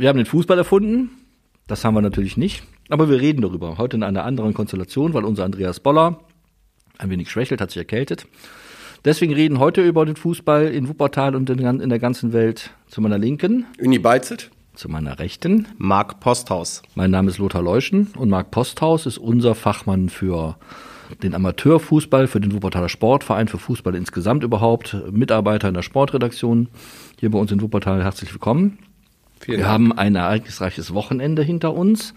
Wir haben den Fußball erfunden. Das haben wir natürlich nicht. Aber wir reden darüber. Heute in einer anderen Konstellation, weil unser Andreas Boller ein wenig schwächelt, hat sich erkältet. Deswegen reden heute über den Fußball in Wuppertal und in der ganzen Welt zu meiner Linken. Uni Beizet. Zu meiner Rechten. Marc Posthaus. Mein Name ist Lothar Leuschen und Marc Posthaus ist unser Fachmann für den Amateurfußball, für den Wuppertaler Sportverein, für Fußball insgesamt überhaupt, Mitarbeiter in der Sportredaktion hier bei uns in Wuppertal. Herzlich willkommen. Vielen Wir Dank. haben ein ereignisreiches Wochenende hinter uns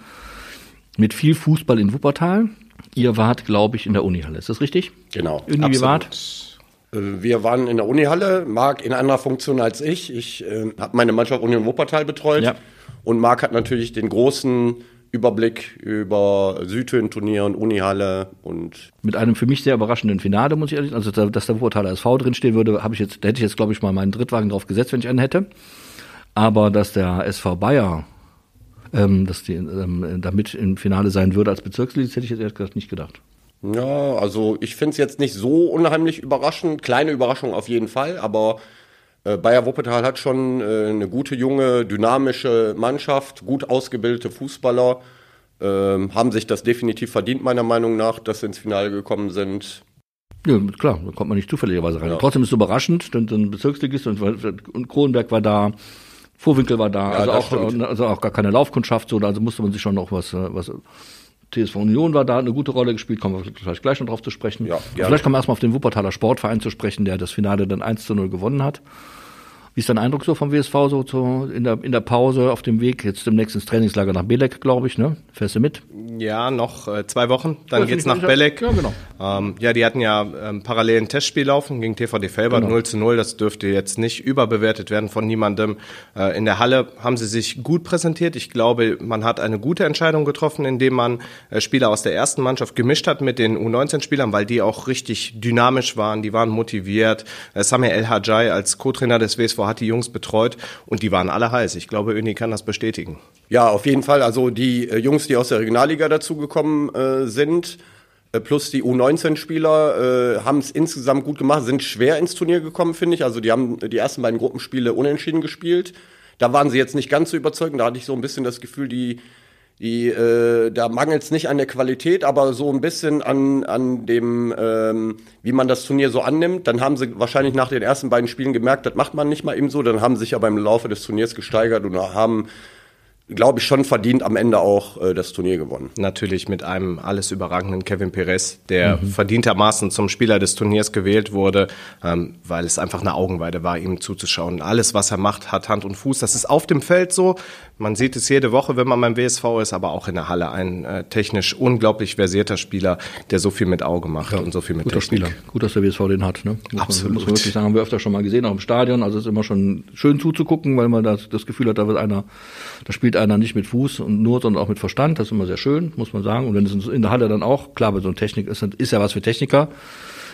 mit viel Fußball in Wuppertal. Ihr wart, glaube ich, in der Unihalle. Ist das richtig? Genau. Uni, wie wart? Äh, wir waren in der Unihalle, Marc in anderer Funktion als ich. Ich äh, habe meine Mannschaft Union Wuppertal betreut. Ja. Und Marc hat natürlich den großen Überblick über Südhöhen-Turnier und Unihalle und mit einem für mich sehr überraschenden Finale muss ich ehrlich, also dass der Wuppertaler SV drinstehen würde, habe ich jetzt, da hätte ich jetzt glaube ich mal meinen Drittwagen drauf gesetzt, wenn ich einen hätte. Aber dass der SV Bayer ähm, dass die ähm, damit im Finale sein würde als Bezirksliga, hätte ich jetzt ehrlich gesagt nicht gedacht. Ja, also ich finde es jetzt nicht so unheimlich überraschend. Kleine Überraschung auf jeden Fall, aber äh, Bayer Wuppertal hat schon äh, eine gute, junge, dynamische Mannschaft, gut ausgebildete Fußballer, äh, haben sich das definitiv verdient, meiner Meinung nach, dass sie ins Finale gekommen sind. Ja, klar, da kommt man nicht zufälligerweise rein. Ja. Trotzdem ist es überraschend, denn ein Bezirksligist und, und Kronenberg war da, Vorwinkel war da, ja, also, auch, also auch gar keine Laufkundschaft, so, also musste man sich schon noch was, äh, was TSV Union war da, eine gute Rolle gespielt, kommen wir vielleicht gleich noch drauf zu sprechen. Ja, vielleicht kommen wir erstmal auf den Wuppertaler Sportverein zu sprechen, der das Finale dann 1 zu 0 gewonnen hat. Wie ist dein Eindruck so vom WSV so zu, in, der, in der Pause auf dem Weg jetzt demnächst ins Trainingslager nach Belek, glaube ich, ne? Fährst du mit? Ja, noch äh, zwei Wochen. Dann geht's nach Belek. Ja, genau. Ähm, ja, die hatten ja ähm, parallel ein Testspiel laufen gegen TVD Felber genau. 0 zu 0. Das dürfte jetzt nicht überbewertet werden von niemandem. Äh, in der Halle haben sie sich gut präsentiert. Ich glaube, man hat eine gute Entscheidung getroffen, indem man äh, Spieler aus der ersten Mannschaft gemischt hat mit den U19-Spielern, weil die auch richtig dynamisch waren. Die waren motiviert. Äh, Samir El Hajai als Co-Trainer des WSV hat die Jungs betreut und die waren alle heiß. Ich glaube, Öni kann das bestätigen. Ja, auf jeden Fall. Also die äh, Jungs, die aus der Regionalliga dazugekommen äh, sind, äh, plus die U19-Spieler, äh, haben es insgesamt gut gemacht, sind schwer ins Turnier gekommen, finde ich. Also die haben die ersten beiden Gruppenspiele unentschieden gespielt. Da waren sie jetzt nicht ganz so überzeugend. Da hatte ich so ein bisschen das Gefühl, die die, äh, da mangelt es nicht an der Qualität, aber so ein bisschen an, an dem, ähm, wie man das Turnier so annimmt. Dann haben sie wahrscheinlich nach den ersten beiden Spielen gemerkt, das macht man nicht mal eben so. Dann haben sie sich aber im Laufe des Turniers gesteigert und haben glaube ich, schon verdient am Ende auch äh, das Turnier gewonnen. Natürlich mit einem alles überragenden Kevin Perez, der mhm. verdientermaßen zum Spieler des Turniers gewählt wurde, ähm, weil es einfach eine Augenweide war, ihm zuzuschauen. Alles, was er macht, hat Hand und Fuß. Das ist auf dem Feld so. Man sieht es jede Woche, wenn man beim WSV ist, aber auch in der Halle. Ein äh, technisch unglaublich versierter Spieler, der so viel mit Auge macht ja, und so viel mit guter Technik. Spieler. Gut, dass der WSV den hat. Ne? Muss Absolut. Man, muss man wirklich sagen, haben wir öfter schon mal gesehen, auch im Stadion. Also es ist immer schon schön zuzugucken, weil man das, das Gefühl hat, da wird einer, da spielt einer nicht mit Fuß und nur, sondern auch mit Verstand. Das ist immer sehr schön, muss man sagen. Und wenn es in der Halle dann auch, klar, bei so einer Technik ist, ist ja was für Techniker.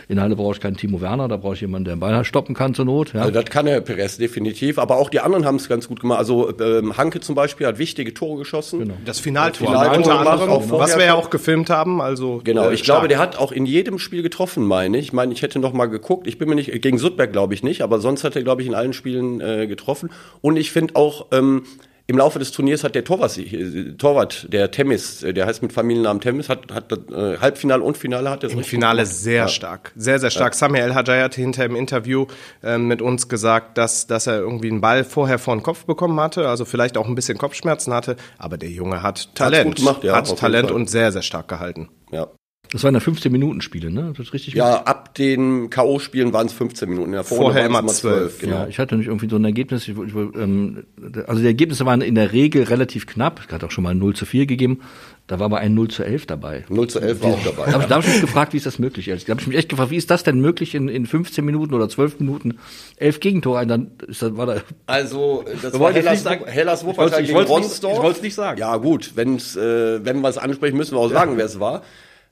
In der Halle brauche ich keinen Timo Werner, da brauche ich jemanden, der den Ball stoppen kann zur Not. Ja. Also das kann der Perez definitiv, aber auch die anderen haben es ganz gut gemacht. Also ähm, Hanke zum Beispiel hat wichtige Tore geschossen. Genau. Das Finaltor, Finaltor unter anderem, auch was wir ja auch gefilmt haben. Also genau, äh, ich glaube, der hat auch in jedem Spiel getroffen, meine ich. Ich meine, ich hätte noch mal geguckt. Ich bin mir nicht gegen Sudberg glaube ich nicht, aber sonst hat er glaube ich in allen Spielen äh, getroffen. Und ich finde auch ähm, im Laufe des Turniers hat der Torwart, äh, Torwart der Temis, äh, der heißt mit Familiennamen Temis, hat, hat äh, Halbfinale und Finale hat er Im Finale sehr ja. stark, sehr, sehr stark. Ja. Samuel El Hajai hat hinter im Interview äh, mit uns gesagt, dass, dass er irgendwie einen Ball vorher vor den Kopf bekommen hatte, also vielleicht auch ein bisschen Kopfschmerzen hatte, aber der Junge hat Talent, gemacht, ja, hat Talent und sehr, sehr stark gehalten. Ja. Das waren ja 15 Minuten Spiele, ne? Das ist richtig. Ja, gut? ab den K.O. Spielen waren es 15 Minuten. Ja, vorher immer 12. Genau. Ja, ich hatte nicht irgendwie so ein Ergebnis. Ich, ich, ähm, also die Ergebnisse waren in der Regel relativ knapp. Es hat auch schon mal 0 zu 4 gegeben. Da war aber ein 0 zu 11 dabei. 0 zu 11 war auch dabei. Da habe ich mich gefragt, wie ist das möglich? Da habe ich mich echt gefragt, wie ist das denn möglich, in, in 15 Minuten oder 12 Minuten elf Gegentore ein? Dann ist das, war da also, das war Hellas, sagen, Hellas Wuppertal gegen Ronsdorf. Ich wollte es nicht sagen. Ja gut, wenn's, äh, wenn wir es ansprechen, müssen wir auch sagen, wer es war.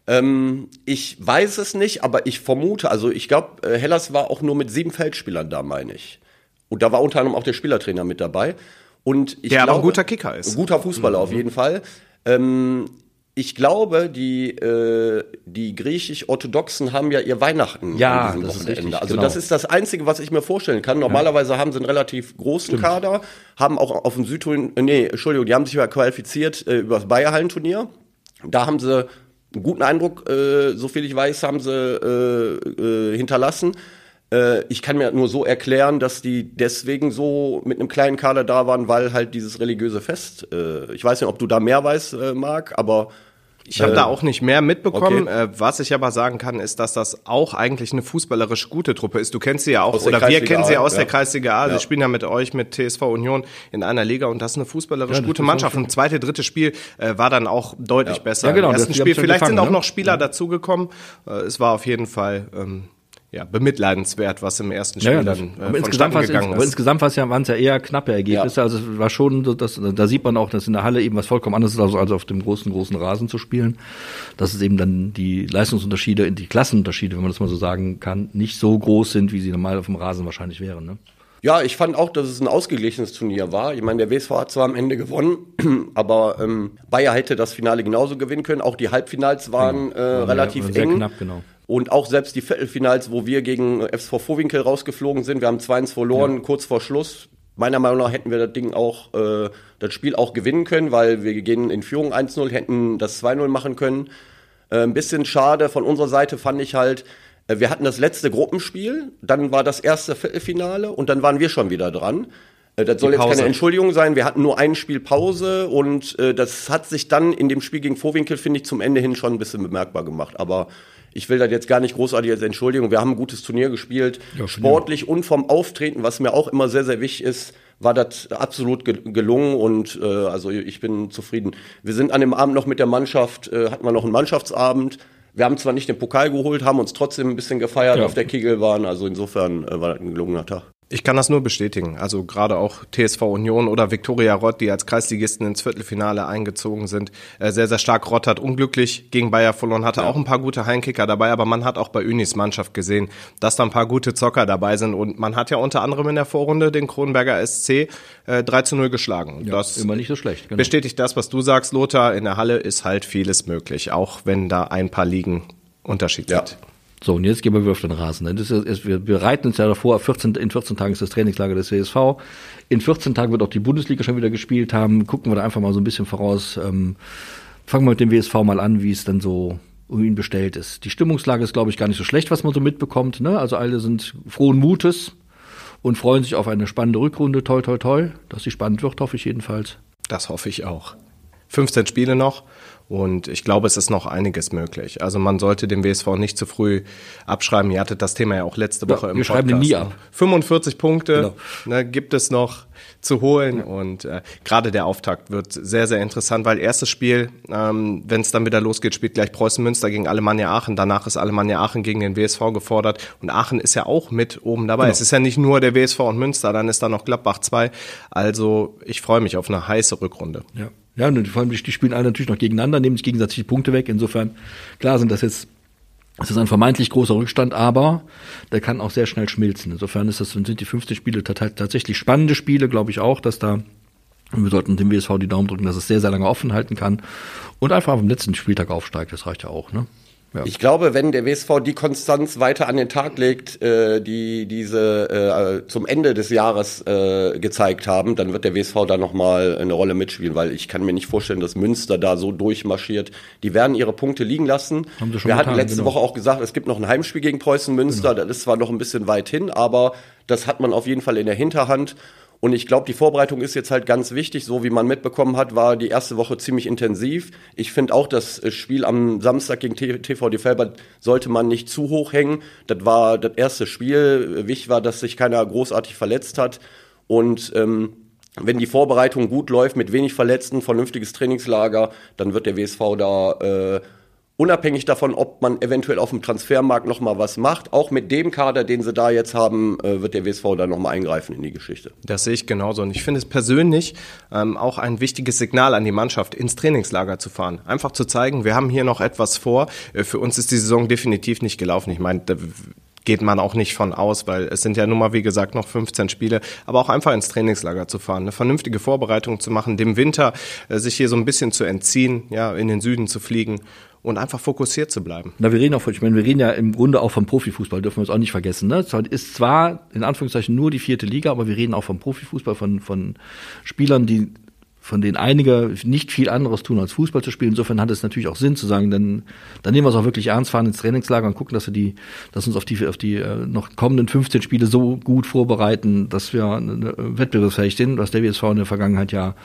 Ähm, ich weiß es nicht, aber ich vermute, also ich glaube, äh, Hellas war auch nur mit sieben Feldspielern da, meine ich. Und da war unter anderem auch der Spielertrainer mit dabei. Und ich der glaube, aber ein guter Kicker ist. Ein guter Fußballer mhm. auf jeden Fall. Ähm, ich glaube, die, äh, die griechisch-orthodoxen haben ja ihr Weihnachten ja, an diesem Wochenende. Richtig, also genau. das ist das Einzige, was ich mir vorstellen kann. Normalerweise ja. haben sie einen relativ großen Stimmt. Kader, haben auch auf dem Südholen, äh, nee, Entschuldigung, die haben sich ja qualifiziert äh, über das Bayerhallenturnier. Da haben sie einen guten Eindruck, äh, so viel ich weiß, haben sie äh, äh, hinterlassen. Äh, ich kann mir nur so erklären, dass die deswegen so mit einem kleinen Kader da waren, weil halt dieses religiöse Fest. Äh, ich weiß nicht, ob du da mehr weißt, äh, Marc, aber ich habe äh, da auch nicht mehr mitbekommen. Okay. Äh, was ich aber sagen kann, ist, dass das auch eigentlich eine fußballerisch gute Truppe ist. Du kennst sie ja auch, oder wir kennen sie ja aus ja. der Kreisliga A. Ja. Sie spielen ja mit euch, mit TSV Union in einer Liga und das ist eine fußballerisch ja, gute Mannschaft. Und zweite, dritte Spiel äh, war dann auch deutlich besser. Ja, genau, Im ersten Spiel. Vielleicht gefangen, sind auch ne? noch Spieler dazugekommen. Äh, es war auf jeden Fall ähm, ja, bemitleidenswert, was im ersten Spiel ja, ja, dann äh, aber insgesamt gegangen ist. Aber insgesamt war es ja, waren es ja eher knappe Ergebnisse. Ja. Also es war schon, so, dass, da sieht man auch, dass in der Halle eben was vollkommen anderes ist, als auf dem großen, großen Rasen zu spielen. Dass es eben dann die Leistungsunterschiede, die Klassenunterschiede, wenn man das mal so sagen kann, nicht so groß sind, wie sie normal auf dem Rasen wahrscheinlich wären. Ne? Ja, ich fand auch, dass es ein ausgeglichenes Turnier war. Ich meine, der WSV hat zwar am Ende gewonnen, aber ähm, Bayer hätte das Finale genauso gewinnen können. Auch die Halbfinals waren äh, relativ ja, eng. Knapp, genau. Und auch selbst die Viertelfinals, wo wir gegen FSV Vorwinkel rausgeflogen sind, wir haben 2-1 verloren, ja. kurz vor Schluss. Meiner Meinung nach hätten wir das Ding auch, äh, das Spiel auch gewinnen können, weil wir gehen in Führung 1-0, hätten das 2-0 machen können. Äh, ein bisschen schade von unserer Seite fand ich halt, äh, wir hatten das letzte Gruppenspiel, dann war das erste Viertelfinale und dann waren wir schon wieder dran. Äh, das soll jetzt keine Entschuldigung sein. Wir hatten nur ein Spiel Pause und äh, das hat sich dann in dem Spiel gegen Vorwinkel, finde ich, zum Ende hin schon ein bisschen bemerkbar gemacht. Aber ich will das jetzt gar nicht großartig als Entschuldigung. Wir haben ein gutes Turnier gespielt, ja, sportlich ja. und vom Auftreten, was mir auch immer sehr, sehr wichtig ist, war das absolut gelungen und äh, also ich bin zufrieden. Wir sind an dem Abend noch mit der Mannschaft, äh, hatten wir noch einen Mannschaftsabend. Wir haben zwar nicht den Pokal geholt, haben uns trotzdem ein bisschen gefeiert ja. auf der Kegelbahn, also insofern äh, war das ein gelungener Tag. Ich kann das nur bestätigen. Also gerade auch TSV Union oder Viktoria Rott, die als Kreisligisten ins Viertelfinale eingezogen sind, äh, sehr, sehr stark. Rott hat unglücklich gegen Bayer verloren, hatte ja. auch ein paar gute Heimkicker dabei, aber man hat auch bei Unis Mannschaft gesehen, dass da ein paar gute Zocker dabei sind und man hat ja unter anderem in der Vorrunde den Kronberger SC äh, 3 zu 0 geschlagen. Ja, das immer nicht so schlecht. Genau. Bestätigt das, was du sagst, Lothar. In der Halle ist halt vieles möglich, auch wenn da ein paar Ligen Unterschied ja. sind. So, und jetzt gehen wir wieder auf den Rasen. Ne? Das ist, wir bereiten uns ja davor, 14, in 14 Tagen ist das Trainingslager des CSV. In 14 Tagen wird auch die Bundesliga schon wieder gespielt haben. Gucken wir da einfach mal so ein bisschen voraus. Ähm, fangen wir mit dem WSV mal an, wie es dann so um ihn bestellt ist. Die Stimmungslage ist, glaube ich, gar nicht so schlecht, was man so mitbekommt. Ne? Also alle sind frohen Mutes und freuen sich auf eine spannende Rückrunde. Toll, toll, toll. Dass sie spannend wird, hoffe ich jedenfalls. Das hoffe ich auch. 15 Spiele noch und ich glaube, es ist noch einiges möglich. Also man sollte dem WSV nicht zu früh abschreiben. Ihr hattet das Thema ja auch letzte Woche ja, im wir Podcast. Wir schreiben den nie ab. 45 Punkte genau. ne, gibt es noch zu holen. Ja. Und äh, gerade der Auftakt wird sehr, sehr interessant, weil erstes Spiel, ähm, wenn es dann wieder losgeht, spielt gleich Preußen Münster gegen Alemannia Aachen. Danach ist Alemannia Aachen gegen den WSV gefordert. Und Aachen ist ja auch mit oben dabei. Genau. Es ist ja nicht nur der WSV und Münster, dann ist da noch Gladbach 2. Also ich freue mich auf eine heiße Rückrunde. Ja. Ja, und vor allem, die spielen alle natürlich noch gegeneinander, nehmen sich gegenseitig die Punkte weg. Insofern, klar sind das jetzt, das ist ein vermeintlich großer Rückstand, aber der kann auch sehr schnell schmilzen. Insofern ist das, sind die 50 Spiele tatsächlich spannende Spiele, glaube ich auch, dass da, und wir sollten dem WSV die Daumen drücken, dass es sehr, sehr lange offen halten kann und einfach am letzten Spieltag aufsteigt. Das reicht ja auch, ne? Ja. Ich glaube, wenn der WSV die Konstanz weiter an den Tag legt, äh, die diese äh, zum Ende des Jahres äh, gezeigt haben, dann wird der WSV da nochmal eine Rolle mitspielen, weil ich kann mir nicht vorstellen, dass Münster da so durchmarschiert. Die werden ihre Punkte liegen lassen. Haben sie schon Wir getan, hatten letzte genau. Woche auch gesagt, es gibt noch ein Heimspiel gegen Preußen Münster. Genau. Das ist zwar noch ein bisschen weit hin, aber das hat man auf jeden Fall in der Hinterhand. Und ich glaube, die Vorbereitung ist jetzt halt ganz wichtig. So wie man mitbekommen hat, war die erste Woche ziemlich intensiv. Ich finde auch, das Spiel am Samstag gegen TVD Felbert sollte man nicht zu hoch hängen. Das war das erste Spiel. Wichtig war, dass sich keiner großartig verletzt hat. Und ähm, wenn die Vorbereitung gut läuft, mit wenig Verletzten, vernünftiges Trainingslager, dann wird der WSV da äh, unabhängig davon, ob man eventuell auf dem Transfermarkt noch mal was macht, auch mit dem Kader, den sie da jetzt haben, äh, wird der WSV da noch mal eingreifen in die Geschichte. Das sehe ich genauso und ich finde es persönlich ähm, auch ein wichtiges Signal an die Mannschaft, ins Trainingslager zu fahren. Einfach zu zeigen, wir haben hier noch etwas vor. Äh, für uns ist die Saison definitiv nicht gelaufen. Ich meine, geht man auch nicht von aus, weil es sind ja nun mal, wie gesagt, noch 15 Spiele, aber auch einfach ins Trainingslager zu fahren, eine vernünftige Vorbereitung zu machen, dem Winter äh, sich hier so ein bisschen zu entziehen, ja, in den Süden zu fliegen und einfach fokussiert zu bleiben. Na, wir reden auch von, ich meine, wir reden ja im Grunde auch vom Profifußball, dürfen wir uns auch nicht vergessen. Ne? Ist zwar in Anführungszeichen nur die vierte Liga, aber wir reden auch vom Profifußball, von, von Spielern, die von denen einige nicht viel anderes tun, als Fußball zu spielen. Insofern hat es natürlich auch Sinn zu sagen, dann, dann nehmen wir es auch wirklich ernst, fahren ins Trainingslager und gucken, dass wir die, dass uns auf die, auf die äh, noch kommenden 15 Spiele so gut vorbereiten, dass wir äh, wettbewerbsfähig sind, was der WSV in der Vergangenheit ja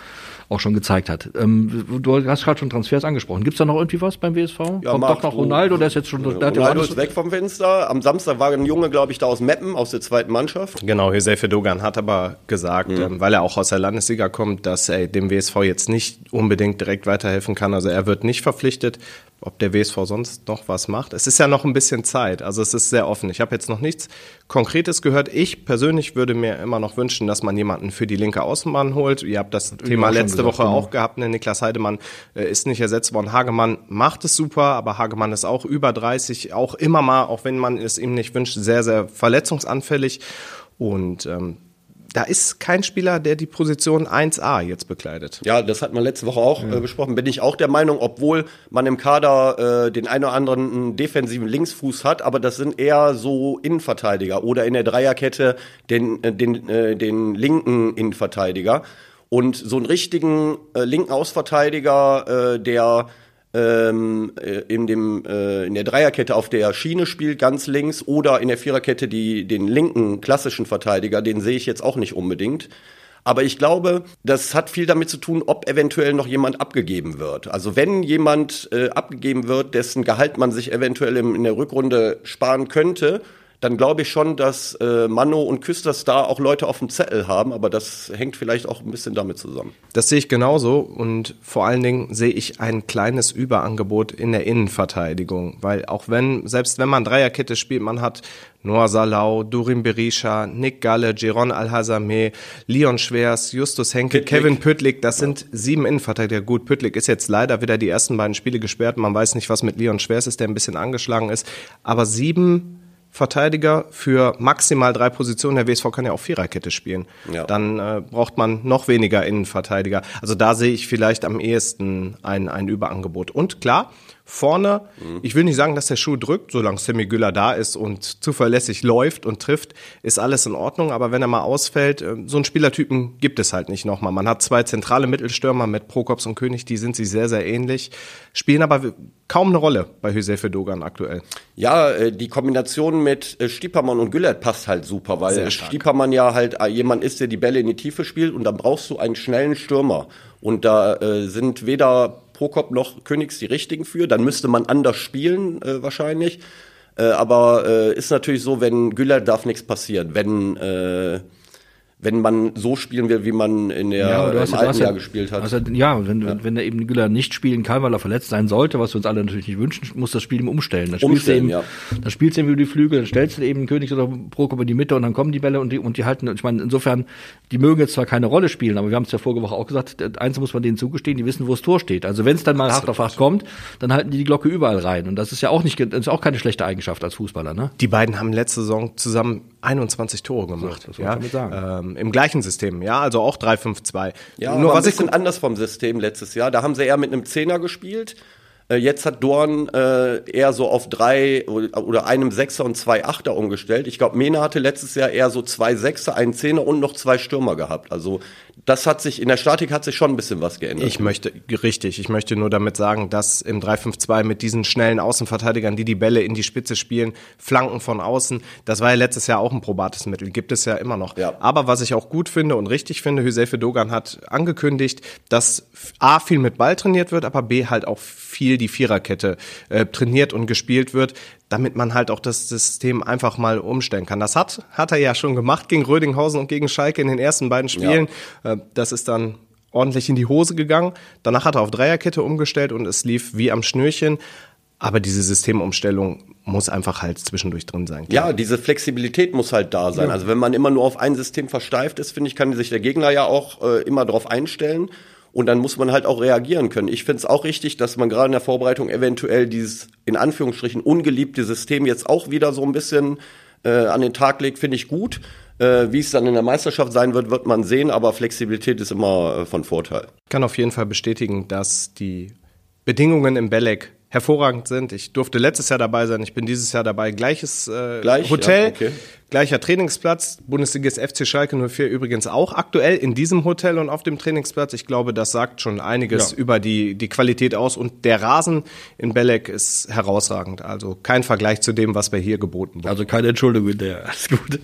auch schon gezeigt hat. Ähm, du hast gerade schon Transfers angesprochen. Gibt es da noch irgendwie was beim WSV? Ja, Kommt doch noch Ronaldo, der ist jetzt schon. Der Ronaldo ist weg vom Fenster. Am Samstag war ein Junge, glaube ich, da aus Meppen, aus der zweiten Mannschaft. Genau, Josefe Dogan hat aber gesagt, mhm. ähm, weil er auch aus der Landesliga kommt, dass er dem WSV jetzt nicht unbedingt direkt weiterhelfen kann. Also er wird nicht verpflichtet ob der WSV sonst noch was macht. Es ist ja noch ein bisschen Zeit, also es ist sehr offen. Ich habe jetzt noch nichts Konkretes gehört. Ich persönlich würde mir immer noch wünschen, dass man jemanden für die linke Außenbahn holt. Ihr habt das Thema letzte Woche genau. auch gehabt. Ne? Niklas Heidemann äh, ist nicht ersetzt worden. Hagemann macht es super, aber Hagemann ist auch über 30, auch immer mal, auch wenn man es ihm nicht wünscht, sehr, sehr verletzungsanfällig. Und ähm, da ist kein Spieler, der die Position 1a jetzt bekleidet. Ja, das hat man letzte Woche auch ja. äh, besprochen. Bin ich auch der Meinung, obwohl man im Kader äh, den einen oder anderen defensiven Linksfuß hat, aber das sind eher so Innenverteidiger oder in der Dreierkette den, äh, den, äh, den linken Innenverteidiger. Und so einen richtigen äh, linken Ausverteidiger, äh, der ähm, äh, in, dem, äh, in der Dreierkette auf der Schiene spielt, ganz links, oder in der Viererkette die, den linken klassischen Verteidiger, den sehe ich jetzt auch nicht unbedingt. Aber ich glaube, das hat viel damit zu tun, ob eventuell noch jemand abgegeben wird. Also wenn jemand äh, abgegeben wird, dessen Gehalt man sich eventuell im, in der Rückrunde sparen könnte, dann glaube ich schon, dass äh, Mano und Küsters da auch Leute auf dem Zettel haben, aber das hängt vielleicht auch ein bisschen damit zusammen. Das sehe ich genauso und vor allen Dingen sehe ich ein kleines Überangebot in der Innenverteidigung, weil auch wenn, selbst wenn man Dreierkette spielt, man hat Noah Salau, Durin Berisha, Nick Galle, Giron Alhazame, Leon Schwers, Justus Henke, Püttlik. Kevin Püttlik, das sind sieben Innenverteidiger. Gut, Püttlik ist jetzt leider wieder die ersten beiden Spiele gesperrt. Man weiß nicht, was mit Leon Schwers ist, der ein bisschen angeschlagen ist. Aber sieben Verteidiger für maximal drei Positionen. Der WSV kann ja auch Viererkette spielen. Ja. Dann äh, braucht man noch weniger Innenverteidiger. Also da sehe ich vielleicht am ehesten ein, ein Überangebot. Und klar, vorne. Mhm. Ich will nicht sagen, dass der Schuh drückt, solange Sammy Güller da ist und zuverlässig läuft und trifft, ist alles in Ordnung. Aber wenn er mal ausfällt, äh, so einen Spielertypen gibt es halt nicht nochmal. Man hat zwei zentrale Mittelstürmer mit Prokops und König, die sind sich sehr, sehr ähnlich, spielen aber kaum eine Rolle bei Hüsefe Dogan aktuell. Ja, äh, die Kombination mit äh, Stiepermann und Güllert passt halt super, weil Stiepermann ja halt jemand ist, der die Bälle in die Tiefe spielt und dann brauchst du einen schnellen Stürmer. Und da äh, sind weder Prokop noch Königs die richtigen für. Dann müsste man anders spielen äh, wahrscheinlich. Äh, aber äh, ist natürlich so, wenn Güller darf nichts passieren. Wenn äh, wenn man so spielen will, wie man in der ja, im hast, alten Jahr ja, gespielt hat. Also, ja, wenn, ja. wenn er eben Güller nicht spielen kann, weil er verletzt sein sollte, was wir uns alle natürlich nicht wünschen, muss das Spiel ihm umstellen. Dann spielst umstellen, du eben, ja. dann spielst du eben über die Flügel, dann stellst du eben Königs oder Prokop in die Mitte und dann kommen die Bälle und die, und die halten, ich meine, insofern, die mögen jetzt zwar keine Rolle spielen, aber wir haben es ja vorige Woche auch gesagt, eins muss man denen zugestehen, die wissen, wo das Tor steht. Also wenn es dann mal hart auf hart kommt, dann halten die die Glocke überall rein. Und das ist ja auch nicht, das ist auch keine schlechte Eigenschaft als Fußballer, ne? Die beiden haben letzte Saison zusammen 21 Tore gemacht. So, ja, ähm, Im gleichen System, ja, also auch 3-5-2. Ja, nur was ein bisschen anders vom System letztes Jahr. Da haben sie eher mit einem Zehner gespielt. Äh, jetzt hat Dorn äh, eher so auf drei oder einem Sechser und zwei Achter umgestellt. Ich glaube, Mena hatte letztes Jahr eher so zwei Sechser, einen Zehner und noch zwei Stürmer gehabt. Also das hat sich, in der Statik hat sich schon ein bisschen was geändert. Ich möchte, richtig, ich möchte nur damit sagen, dass im 3-5-2 mit diesen schnellen Außenverteidigern, die die Bälle in die Spitze spielen, Flanken von außen, das war ja letztes Jahr auch ein probates Mittel, gibt es ja immer noch. Ja. Aber was ich auch gut finde und richtig finde, Hüsefe Dogan hat angekündigt, dass A, viel mit Ball trainiert wird, aber B, halt auch viel die Viererkette äh, trainiert und gespielt wird damit man halt auch das System einfach mal umstellen kann. Das hat, hat er ja schon gemacht gegen Rödinghausen und gegen Schalke in den ersten beiden Spielen. Ja. Äh, das ist dann ordentlich in die Hose gegangen. Danach hat er auf Dreierkette umgestellt und es lief wie am Schnürchen. Aber diese Systemumstellung muss einfach halt zwischendurch drin sein. Klar. Ja, diese Flexibilität muss halt da sein. Ja. Also wenn man immer nur auf ein System versteift ist, finde ich, kann sich der Gegner ja auch äh, immer darauf einstellen. Und dann muss man halt auch reagieren können. Ich finde es auch richtig, dass man gerade in der Vorbereitung eventuell dieses in Anführungsstrichen ungeliebte System jetzt auch wieder so ein bisschen äh, an den Tag legt, finde ich gut. Äh, wie es dann in der Meisterschaft sein wird, wird man sehen, aber Flexibilität ist immer äh, von Vorteil. Ich kann auf jeden Fall bestätigen, dass die Bedingungen im Belek hervorragend sind. Ich durfte letztes Jahr dabei sein, ich bin dieses Jahr dabei. Gleiches äh, Gleich, Hotel, ja, okay. gleicher Trainingsplatz. Bundesligist FC Schalke 04 übrigens auch aktuell in diesem Hotel und auf dem Trainingsplatz. Ich glaube, das sagt schon einiges ja. über die, die Qualität aus. Und der Rasen in Belek ist herausragend. Also kein Vergleich zu dem, was wir hier geboten wurden. Also keine Entschuldigung, der alles gut.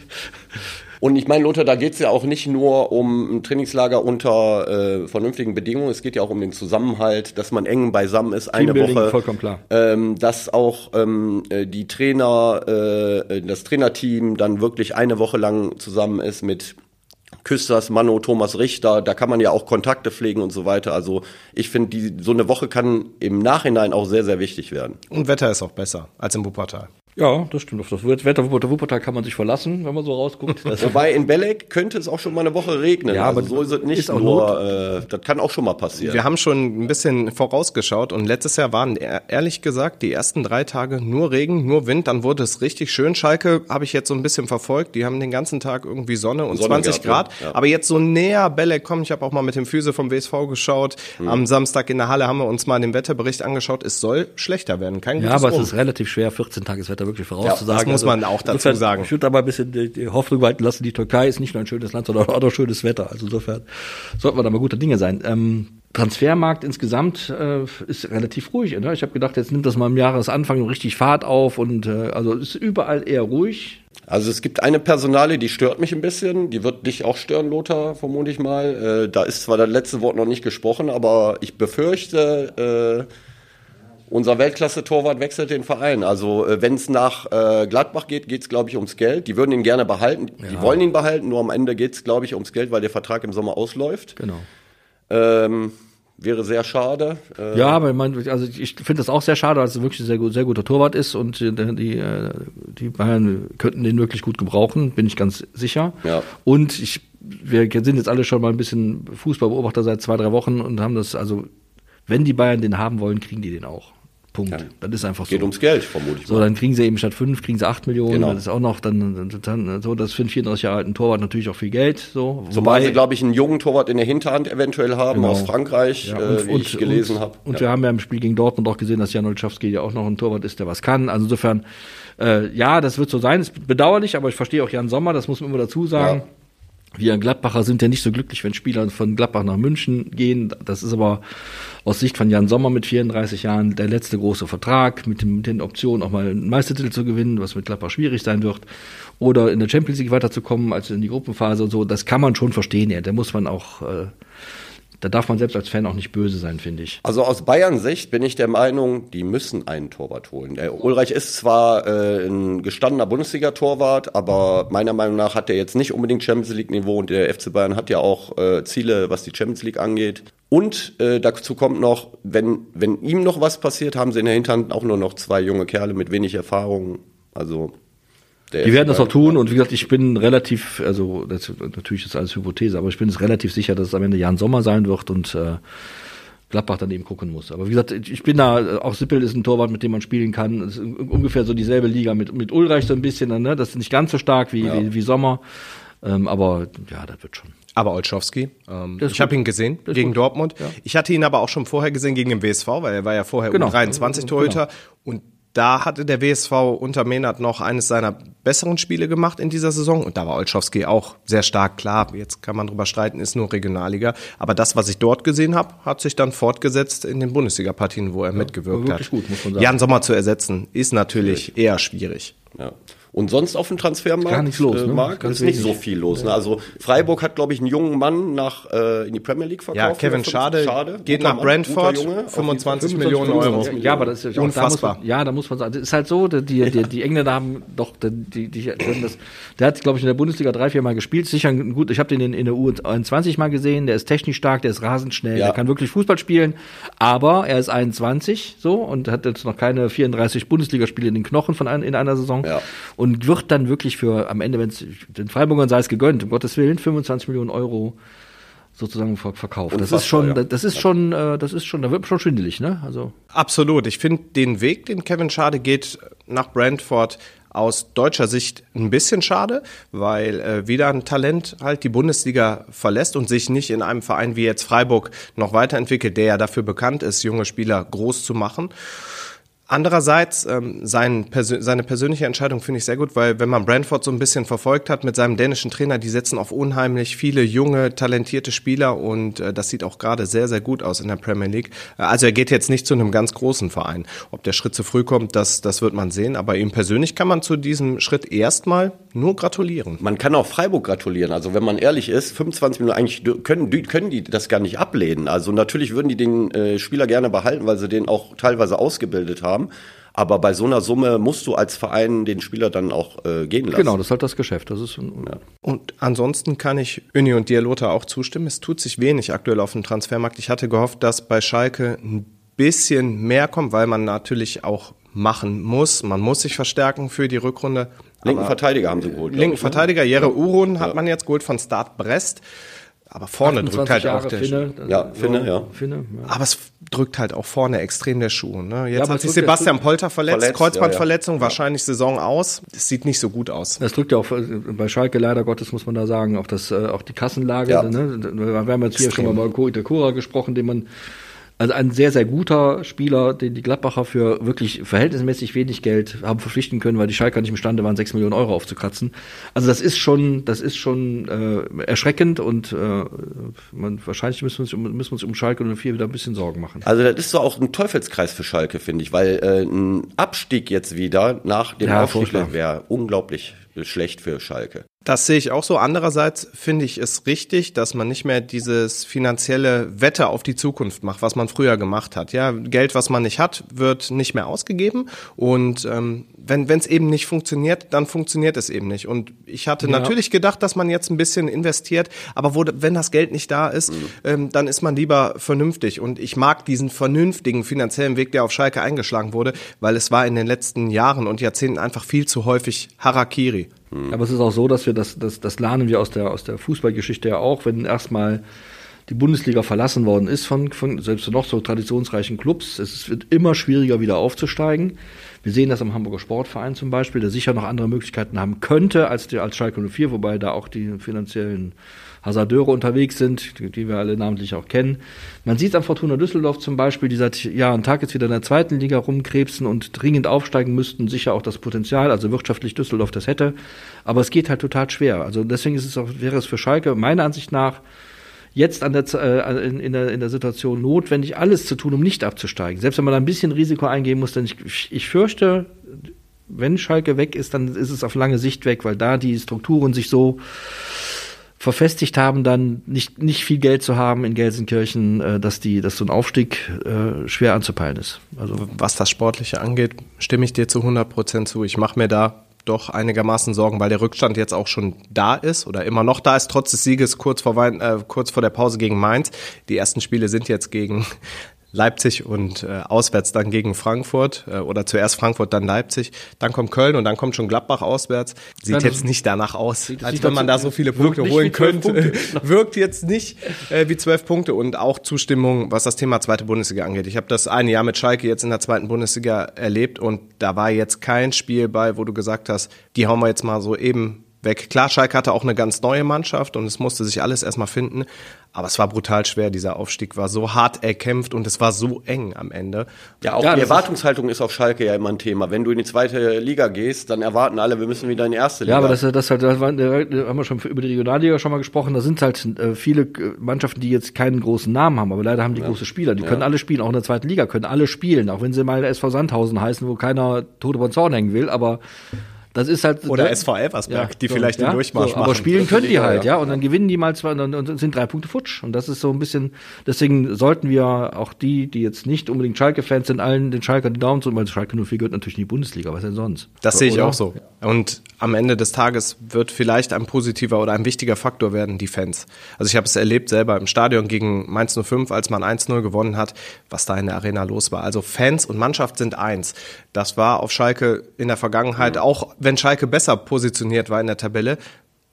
Und ich meine, Lothar, da geht es ja auch nicht nur um ein Trainingslager unter äh, vernünftigen Bedingungen, es geht ja auch um den Zusammenhalt, dass man eng beisammen ist, eine Woche. Vollkommen klar. Ähm, dass auch ähm, äh, die Trainer, äh, das Trainerteam dann wirklich eine Woche lang zusammen ist mit Küsters, Mano, Thomas Richter, da kann man ja auch Kontakte pflegen und so weiter. Also ich finde, so eine Woche kann im Nachhinein auch sehr, sehr wichtig werden. Und Wetter ist auch besser als im Wuppertal. Ja, das stimmt. Auf das Wetter Wuppertal kann man sich verlassen, wenn man so rausguckt. Wobei in Belek könnte es auch schon mal eine Woche regnen. Ja, also aber so ist es nicht ist nur. Äh, das kann auch schon mal passieren. Wir haben schon ein bisschen vorausgeschaut und letztes Jahr waren ehrlich gesagt die ersten drei Tage nur Regen, nur Wind. Dann wurde es richtig schön. Schalke habe ich jetzt so ein bisschen verfolgt. Die haben den ganzen Tag irgendwie Sonne und Sonne 20 gehabt, Grad. Ja. Aber jetzt so näher Belek kommen. Ich habe auch mal mit dem Füße vom WSV geschaut. Hm. Am Samstag in der Halle haben wir uns mal den Wetterbericht angeschaut. Es soll schlechter werden. Kein ja, aber es ist relativ schwer, 14 Tageswetter wirklich vorauszusagen. Ja, muss man auch dazu insofern, sagen. Ich würde aber ein bisschen die, Hoffnung walten lassen, die Türkei ist nicht nur ein schönes Land, sondern auch noch schönes Wetter. Also insofern sollten wir da mal guter Dinge sein. Ähm, Transfermarkt insgesamt äh, ist relativ ruhig. Ne? Ich habe gedacht, jetzt nimmt das mal im Jahresanfang richtig Fahrt auf und äh, also ist überall eher ruhig. Also es gibt eine Personale, die stört mich ein bisschen. Die wird dich auch stören, Lothar, vermute ich mal. Äh, da ist zwar das letzte Wort noch nicht gesprochen, aber ich befürchte, äh, unser Weltklasse-Torwart wechselt den Verein. Also äh, wenn es nach äh, Gladbach geht, geht es, glaube ich, ums Geld. Die würden ihn gerne behalten. Ja. Die wollen ihn behalten, nur am Ende geht es, glaube ich, ums Geld, weil der Vertrag im Sommer ausläuft. Genau. Ähm, wäre sehr schade. Äh, ja, aber ich meine, also ich finde das auch sehr schade, weil es wirklich ein sehr, gut, sehr guter Torwart ist und die, die, äh, die Bayern könnten den wirklich gut gebrauchen, bin ich ganz sicher. Ja. Und ich, wir sind jetzt alle schon mal ein bisschen Fußballbeobachter seit zwei, drei Wochen und haben das, also wenn die Bayern den haben wollen, kriegen die den auch. Punkt. Ja. Das ist einfach so. Geht ums Geld, vermutlich. So, dann kriegen sie eben statt fünf, kriegen sie acht Millionen. Genau. Das ist auch noch dann, dann so, das für einen 34 Jahre alten Torwart natürlich auch viel Geld. So. Zumal sie, glaube ich, einen jungen Torwart in der Hinterhand eventuell haben genau. aus Frankreich, ja, und, äh, wie und, ich gelesen habe. Und ja. wir haben ja im Spiel gegen Dortmund auch gesehen, dass Jan Olszewski ja auch noch ein Torwart ist, der was kann. Also insofern, äh, ja, das wird so sein. Ist bedauerlich, aber ich verstehe auch Jan Sommer, das muss man immer dazu sagen. Ja. Wir Gladbacher sind ja nicht so glücklich, wenn Spieler von Gladbach nach München gehen. Das ist aber aus Sicht von Jan Sommer mit 34 Jahren der letzte große Vertrag mit, dem, mit den Optionen auch mal einen Meistertitel zu gewinnen, was mit Gladbach schwierig sein wird. Oder in der Champions League weiterzukommen, als in die Gruppenphase und so. Das kann man schon verstehen. Ja, da muss man auch äh, da darf man selbst als Fan auch nicht böse sein, finde ich. Also aus Bayern Sicht bin ich der Meinung, die müssen einen Torwart holen. Der Ulreich ist zwar äh, ein gestandener Bundesliga-Torwart, aber meiner Meinung nach hat er jetzt nicht unbedingt Champions League-Niveau und der FC Bayern hat ja auch äh, Ziele, was die Champions League angeht. Und äh, dazu kommt noch, wenn, wenn ihm noch was passiert, haben sie in der Hinterhand auch nur noch zwei junge Kerle mit wenig Erfahrung. Also die werden das auch tun und wie gesagt, ich bin relativ, also das, natürlich ist alles Hypothese, aber ich bin es relativ sicher, dass es am Ende Jan Sommer sein wird und äh, Gladbach dann eben gucken muss. Aber wie gesagt, ich bin da, auch Sippel ist ein Torwart, mit dem man spielen kann. Das ist ungefähr so dieselbe Liga mit, mit Ulreich so ein bisschen, ne? das ist nicht ganz so stark wie, ja. wie, wie Sommer, ähm, aber ja, das wird schon. Aber Olschowski, ähm, ich habe ihn gesehen gegen gut. Dortmund. Ja. Ich hatte ihn aber auch schon vorher gesehen gegen den WSV, weil er war ja vorher genau. U23-Torhüter. Genau. Und da hatte der WSV unter Mehnert noch eines seiner besseren Spiele gemacht in dieser Saison. Und da war Olschowski auch sehr stark. Klar, jetzt kann man drüber streiten, ist nur Regionalliga. Aber das, was ich dort gesehen habe, hat sich dann fortgesetzt in den Bundesliga-Partien, wo er ja, mitgewirkt hat. Gut, Jan Sommer zu ersetzen, ist natürlich eher schwierig. Ja. Und sonst auf dem Transfermarkt Gar nichts los, äh, ne? Ist nicht so viel los. Ne? Also Freiburg hat, glaube ich, einen jungen Mann nach äh, in die Premier League verkauft. Ja, Kevin Schade, Schade geht nach Brentford, Junge, 25 Millionen Euro. Ja, aber das ist ja unfassbar. Man, ja, da muss man sagen, das ist halt so, die, die, die Engländer haben doch, die, die, die das, der hat, glaube ich, in der Bundesliga drei, vier Mal gespielt. Sicher gut, ich habe den in, in der U21 mal gesehen, der ist technisch stark, der ist rasend schnell, ja. der kann wirklich Fußball spielen, aber er ist 21 so und hat jetzt noch keine 34 Bundesligaspiele in den Knochen von ein, in einer Saison. Ja und wird dann wirklich für am Ende, wenn es den Freiburgern sei es gegönnt, um Gottes Willen, 25 Millionen Euro sozusagen verkauft. Das ist schon, ja. das ist schon, äh, das ist schon, da wird schon schwindelig, ne? Also absolut. Ich finde den Weg, den Kevin Schade geht nach Brentford, aus deutscher Sicht ein bisschen schade, weil äh, wieder ein Talent halt die Bundesliga verlässt und sich nicht in einem Verein wie jetzt Freiburg noch weiterentwickelt, der ja dafür bekannt ist, junge Spieler groß zu machen. Andererseits, ähm, sein, seine persönliche Entscheidung finde ich sehr gut, weil wenn man Brentford so ein bisschen verfolgt hat mit seinem dänischen Trainer, die setzen auf unheimlich viele junge, talentierte Spieler und äh, das sieht auch gerade sehr, sehr gut aus in der Premier League. Äh, also er geht jetzt nicht zu einem ganz großen Verein. Ob der Schritt zu früh kommt, das, das wird man sehen. Aber ihm persönlich kann man zu diesem Schritt erstmal nur gratulieren. Man kann auch Freiburg gratulieren. Also wenn man ehrlich ist, 25 Minuten eigentlich können, können die das gar nicht ablehnen. Also natürlich würden die den äh, Spieler gerne behalten, weil sie den auch teilweise ausgebildet haben haben. Aber bei so einer Summe musst du als Verein den Spieler dann auch äh, gehen lassen. Genau, das ist halt das Geschäft. Das ist, ja. Und ansonsten kann ich Uni und Dialota auch zustimmen. Es tut sich wenig aktuell auf dem Transfermarkt. Ich hatte gehofft, dass bei Schalke ein bisschen mehr kommt, weil man natürlich auch machen muss. Man muss sich verstärken für die Rückrunde. Linken Verteidiger haben sie geholt. Linken ich, ne? Verteidiger, Jere Urun hat man jetzt geholt von Start Brest. Aber vorne drückt halt Jahre auch der Finne, Schuh. Ja, Finne, ja. Finne, ja. Aber es drückt halt auch vorne extrem der Schuh. Ne? Jetzt ja, hat sich Sebastian Polter verletzt, verletzt Kreuzbandverletzung, ja, ja. wahrscheinlich Saison aus. Es sieht nicht so gut aus. Das drückt ja auch bei Schalke leider Gottes, muss man da sagen, auch, das, äh, auch die Kassenlage. Ja. Ne? Wir haben jetzt hier schon mal über Itakura gesprochen, den man also ein sehr, sehr guter Spieler, den die Gladbacher für wirklich verhältnismäßig wenig Geld haben verpflichten können, weil die Schalker nicht imstande waren, sechs Millionen Euro aufzukratzen. Also das ist schon, das ist schon äh, erschreckend und äh, man, wahrscheinlich müssen wir, uns, müssen wir uns um Schalke 04 wieder ein bisschen Sorgen machen. Also das ist so auch ein Teufelskreis für Schalke, finde ich, weil äh, ein Abstieg jetzt wieder nach dem ja, Aufstieg wäre unglaublich schlecht für Schalke. Das sehe ich auch so. Andererseits finde ich es richtig, dass man nicht mehr dieses finanzielle Wette auf die Zukunft macht, was man früher gemacht hat. Ja, Geld, was man nicht hat, wird nicht mehr ausgegeben. Und ähm, wenn es eben nicht funktioniert, dann funktioniert es eben nicht. Und ich hatte ja. natürlich gedacht, dass man jetzt ein bisschen investiert, aber wo, wenn das Geld nicht da ist, mhm. ähm, dann ist man lieber vernünftig. Und ich mag diesen vernünftigen finanziellen Weg, der auf Schalke eingeschlagen wurde, weil es war in den letzten Jahren und Jahrzehnten einfach viel zu häufig Harakiri. Mhm. Aber es ist auch so, dass wir das, das, das lernen wir aus der, aus der Fußballgeschichte ja auch, wenn erstmal die Bundesliga verlassen worden ist von, von selbst noch so traditionsreichen Clubs. Es wird immer schwieriger, wieder aufzusteigen. Wir sehen das am Hamburger Sportverein zum Beispiel, der sicher noch andere Möglichkeiten haben könnte als, die, als Schalke 04, wobei da auch die finanziellen Hasardeure unterwegs sind, die, die wir alle namentlich auch kennen. Man sieht es am Fortuna Düsseldorf zum Beispiel, die seit Jahr und Tag jetzt wieder in der zweiten Liga rumkrebsen und dringend aufsteigen müssten, sicher auch das Potenzial, also wirtschaftlich Düsseldorf das hätte. Aber es geht halt total schwer. Also deswegen ist es auch, wäre es für Schalke meiner Ansicht nach jetzt an der, äh, in, in, der, in der Situation notwendig, alles zu tun, um nicht abzusteigen. Selbst wenn man da ein bisschen Risiko eingehen muss, denn ich, ich fürchte, wenn Schalke weg ist, dann ist es auf lange Sicht weg, weil da die Strukturen sich so verfestigt haben, dann nicht, nicht viel Geld zu haben in Gelsenkirchen, äh, dass die, dass so ein Aufstieg äh, schwer anzupeilen ist. Also was das Sportliche angeht, stimme ich dir zu 100 Prozent zu. Ich mache mir da doch einigermaßen Sorgen, weil der Rückstand jetzt auch schon da ist oder immer noch da ist, trotz des Sieges kurz vor, Wein, äh, kurz vor der Pause gegen Mainz. Die ersten Spiele sind jetzt gegen Leipzig und äh, auswärts dann gegen Frankfurt äh, oder zuerst Frankfurt, dann Leipzig, dann kommt Köln und dann kommt schon Gladbach auswärts. Sieht ja, jetzt nicht danach aus, als wenn man da so viele Punkte holen könnte. wirkt jetzt nicht äh, wie zwölf Punkte und auch Zustimmung, was das Thema zweite Bundesliga angeht. Ich habe das ein Jahr mit Schalke jetzt in der zweiten Bundesliga erlebt und da war jetzt kein Spiel bei, wo du gesagt hast, die hauen wir jetzt mal so eben weg. Klar, Schalke hatte auch eine ganz neue Mannschaft und es musste sich alles erstmal finden. Aber es war brutal schwer. Dieser Aufstieg war so hart erkämpft und es war so eng am Ende. Ja, auch ja, die Erwartungshaltung ist auf Schalke ja immer ein Thema. Wenn du in die zweite Liga gehst, dann erwarten alle, wir müssen wieder in die erste Liga. Ja, aber das, das, halt, das, war, da haben wir schon über die Regionalliga schon mal gesprochen. Da sind halt äh, viele äh, Mannschaften, die jetzt keinen großen Namen haben, aber leider haben die ja. große Spieler. Die ja. können alle spielen, auch in der zweiten Liga können alle spielen, auch wenn sie mal SV Sandhausen heißen, wo keiner Tote von Zorn hängen will. Aber das ist halt. Oder? SV Elversberg, ja, die so, vielleicht ja, den Durchmarsch so, machen. Aber spielen können die halt, ja. Und dann gewinnen die mal zwei und, und sind drei Punkte futsch. Und das ist so ein bisschen, deswegen sollten wir auch die, die jetzt nicht unbedingt Schalke-Fans sind, allen den Schalker die Daumen zu, weil Schalke 04 gehört natürlich in die Bundesliga, was denn sonst? Das sehe ich auch so. Und am Ende des Tages wird vielleicht ein positiver oder ein wichtiger Faktor werden die Fans. Also ich habe es erlebt selber im Stadion gegen Mainz 05, als man 1-0 gewonnen hat, was da in der Arena los war. Also Fans und Mannschaft sind eins. Das war auf Schalke in der Vergangenheit mhm. auch, wenn Schalke besser positioniert war in der Tabelle,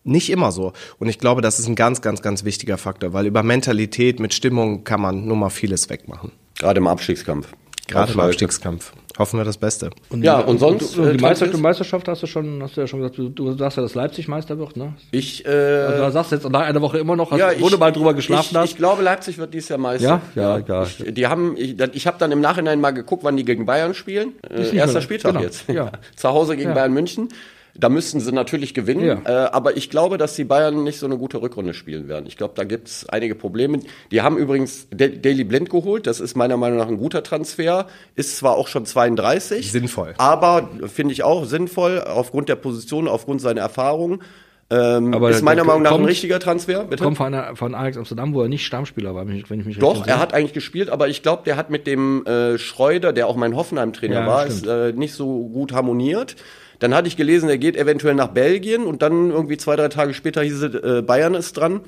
nicht immer so. Und ich glaube, das ist ein ganz, ganz, ganz wichtiger Faktor, weil über Mentalität mit Stimmung kann man nur mal vieles wegmachen. Gerade im Abstiegskampf. Gerade im Abstiegskampf. Hoffen wir das Beste. Und ja, und sonst. Und die Meisterschaft, Meisterschaft hast du schon, hast du ja schon gesagt, du, du sagst ja, dass Leipzig Meister wird, ne? Ich, äh, also, du sagst jetzt nach einer Woche immer noch, ja, wo du mal drüber geschlafen ich, hast. Ich glaube, Leipzig wird dieses Jahr Meister. Ja, ja, ja. Ich, die haben, ich, ich habe dann im Nachhinein mal geguckt, wann die gegen Bayern spielen. Äh, erster Spieltag genau. jetzt. Ja. Zu Hause gegen ja. Bayern München. Da müssten sie natürlich gewinnen, ja. äh, aber ich glaube, dass die Bayern nicht so eine gute Rückrunde spielen werden. Ich glaube, da gibt's einige Probleme. Die haben übrigens Daily Blind geholt, das ist meiner Meinung nach ein guter Transfer, ist zwar auch schon 32. Sinnvoll. Aber finde ich auch sinnvoll, aufgrund der Position, aufgrund seiner Erfahrung. Ähm, aber ist meiner Meinung nach kommt, ein richtiger Transfer. Bitte? Kommt von, von Alex Amsterdam, wo er nicht Stammspieler war, wenn ich mich Doch, er hat eigentlich gespielt, aber ich glaube, der hat mit dem äh, Schreuder, der auch mein Hoffenheim-Trainer ja, war, ist, äh, nicht so gut harmoniert. Dann hatte ich gelesen, er geht eventuell nach Belgien und dann irgendwie zwei, drei Tage später hieß es, äh, Bayern ist dran.